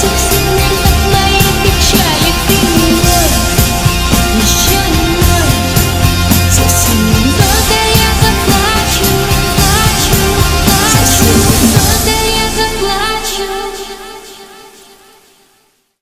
to